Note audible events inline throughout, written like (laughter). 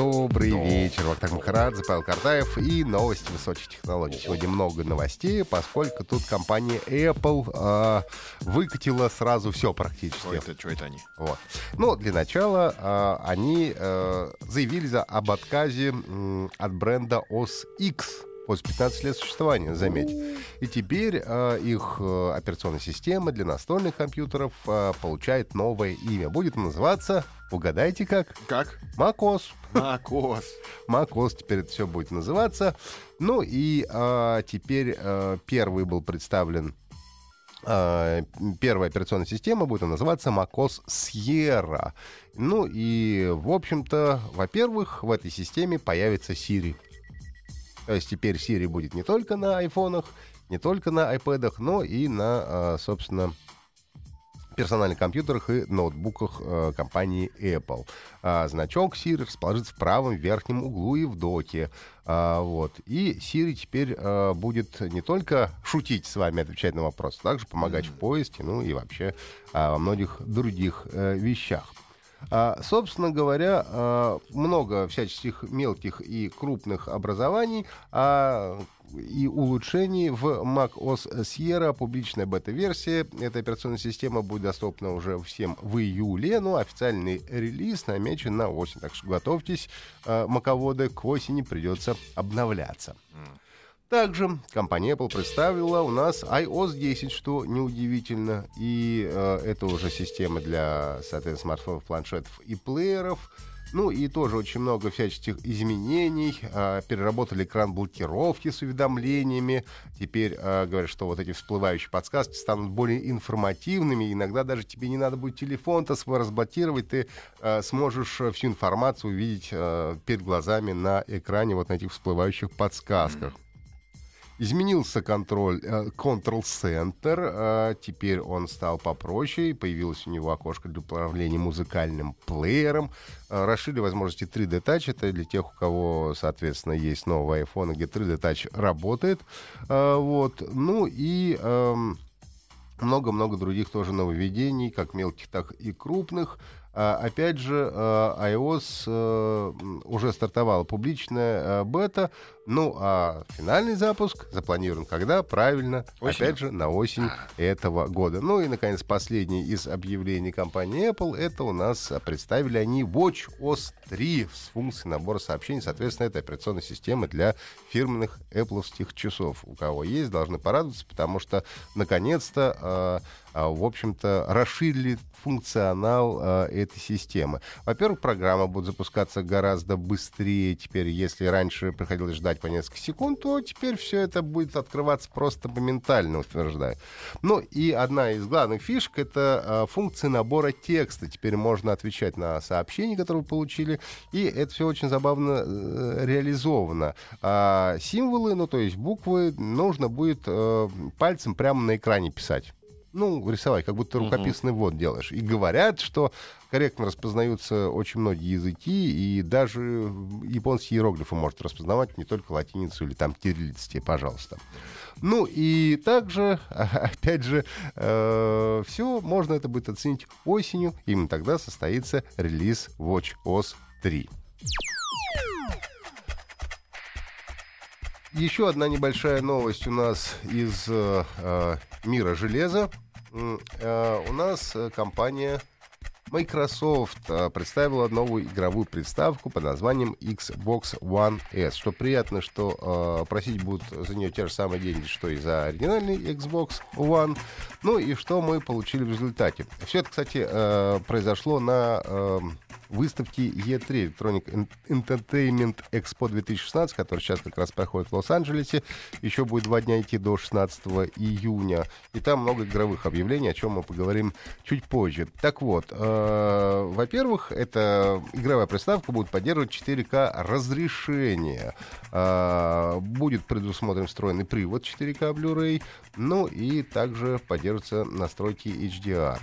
Добрый вечер, Вахтанг Махарадзе, Павел Картаев и новости высоких технологий. Сегодня много новостей, поскольку тут компания Apple э, выкатила сразу все практически. Что это, что это они? Вот. Ну, для начала э, они э, заявили за, об отказе э, от бренда OS X после 15 лет существования, заметь. И теперь э, их э, операционная система для настольных компьютеров э, получает новое имя. Будет называться, угадайте как? Как? macOS. Макос. macOS теперь это все будет называться. Ну и э, теперь э, первый был представлен первая операционная система будет называться macOS Sierra. Ну и, в общем-то, во-первых, в этой системе появится Siri. То есть теперь Siri будет не только на айфонах, не только на iPad, но и на, э, собственно, персональных компьютерах и ноутбуках э, компании Apple. А, значок Siri расположится в правом верхнем углу и в доке. А, вот. И Siri теперь а, будет не только шутить с вами, отвечать на вопросы, а также помогать в поиске, ну и вообще а, во многих других а, вещах. А, собственно говоря, а, много всяческих мелких и крупных образований а, и улучшений в Mac OS Sierra. Публичная бета-версия этой операционной системы будет доступна уже всем в июле, но официальный релиз намечен на осень. Так что готовьтесь, маководы, к осени придется обновляться. Также компания Apple представила у нас iOS 10, что неудивительно. И э, это уже система для, соответственно, смартфонов, планшетов и плееров. Ну и тоже очень много всяческих изменений. Э, переработали экран блокировки с уведомлениями. Теперь э, говорят, что вот эти всплывающие подсказки станут более информативными. Иногда даже тебе не надо будет телефон-то свой разблокировать. Ты э, сможешь всю информацию увидеть э, перед глазами на экране вот на этих всплывающих подсказках. Изменился контроль, э, Center, э, теперь он стал попроще, появилось у него окошко для управления музыкальным плеером, э, расширили возможности 3D Touch, это для тех, у кого, соответственно, есть новый iPhone, где 3D Touch работает, вот, ну и эм, много-много других тоже нововведений, как мелких, так и крупных. А, опять же, iOS уже стартовала публичная бета, ну, а финальный запуск запланирован когда? Правильно, Осенью. опять же, на осень этого года. Ну и, наконец, последний из объявлений компании Apple, это у нас представили они WatchOS 3 с функцией набора сообщений. Соответственно, это операционная система для фирменных Apple часов. У кого есть, должны порадоваться, потому что, наконец-то, в общем-то, расширили функционал э, этой системы. Во-первых, программа будет запускаться гораздо быстрее теперь, если раньше приходилось ждать по несколько секунд, то теперь все это будет открываться просто моментально, утверждаю. Ну и одна из главных фишек — это э, функция набора текста. Теперь можно отвечать на сообщения, которые вы получили, и это все очень забавно э, реализовано. А символы, ну то есть буквы, нужно будет э, пальцем прямо на экране писать ну, рисовать, как будто рукописный ввод делаешь. И говорят, что корректно распознаются очень многие языки, и даже японские иероглифы может распознавать, не только латиницу или там кириллицу тебе, пожалуйста. Ну и также, (laughs) опять же, э, все можно это будет оценить осенью. Именно тогда состоится релиз WatchOS 3. Еще одна небольшая новость у нас из э, э мира железа. Э, у нас э, компания Microsoft э, представила новую игровую приставку под названием Xbox One S. Что приятно, что э, просить будут за нее те же самые деньги, что и за оригинальный Xbox One. Ну и что мы получили в результате. Все это, кстати, э, произошло на э, выставки E3 Electronic Entertainment Expo 2016, который сейчас как раз проходит в Лос-Анджелесе. Еще будет два дня идти до 16 июня. И там много игровых объявлений, о чем мы поговорим чуть позже. Так вот, э, во-первых, эта игровая приставка будет поддерживать 4К разрешение. Э, будет предусмотрен встроенный привод 4К Blu-ray. Ну и также поддерживаются настройки HDR.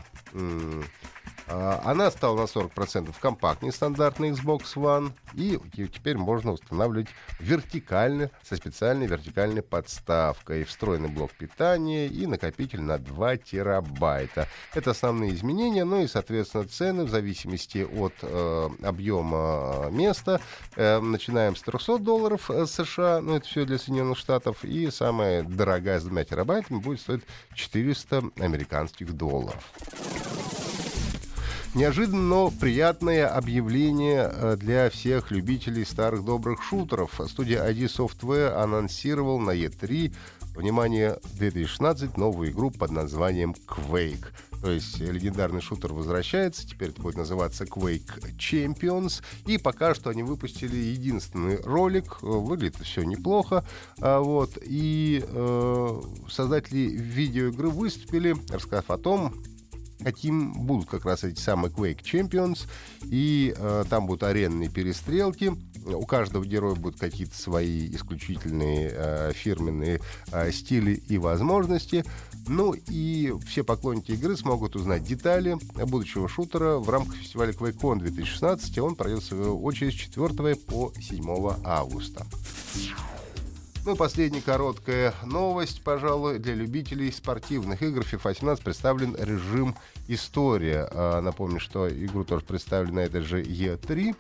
А, она стала на 40% компактнее стандартной Xbox One, и теперь можно устанавливать вертикально, со специальной вертикальной подставкой, встроенный блок питания и накопитель на 2 терабайта. Это основные изменения, ну и, соответственно, цены в зависимости от э, объема места. Э, начинаем с 300 долларов э, США, ну это все для Соединенных Штатов, и самая дорогая с 2 терабайтами будет стоить 400 американских долларов. Неожиданно, но приятное объявление э, для всех любителей старых добрых шутеров. Студия ID Software анонсировал на E3 внимание, 2016 новую игру под названием Quake. То есть легендарный шутер возвращается, теперь это будет называться Quake Champions. И пока что они выпустили единственный ролик, выглядит все неплохо. А, вот, и э, создатели видеоигры выступили, рассказав о том, каким будут как раз эти самые Quake Champions, и э, там будут аренные перестрелки. У каждого героя будут какие-то свои исключительные э, фирменные э, стили и возможности. Ну и все поклонники игры смогут узнать детали будущего шутера в рамках фестиваля QuakeCon 2016. Он пройдет, в свою очередь, с 4 по 7 августа. Ну и последняя короткая новость, пожалуй, для любителей спортивных игр. FIFA 17 представлен режим «История». А, напомню, что игру тоже представили на этой же E3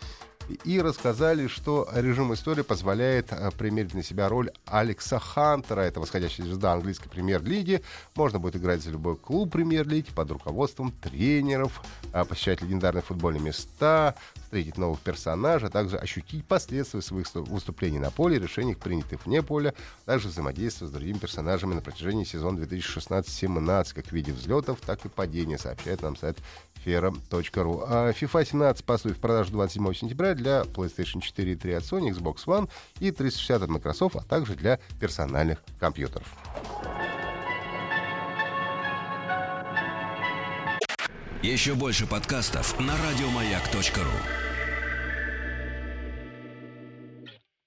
и рассказали, что режим истории позволяет э, примерить на себя роль Алекса Хантера, это восходящая звезда английской премьер-лиги. Можно будет играть за любой клуб премьер-лиги под руководством тренеров, э, посещать легендарные футбольные места, встретить новых персонажей, а также ощутить последствия своих выступлений на поле, решений, принятых вне поля, также взаимодействовать с другими персонажами на протяжении сезона 2016-17, как в виде взлетов, так и падения, сообщает нам сайт сфера.ру. А FIFA 17 поступит в продажу 27 сентября для PlayStation 4 и 3 от Sony, Xbox One и 360 от Microsoft, а также для персональных компьютеров. Еще больше подкастов на радиомаяк.ру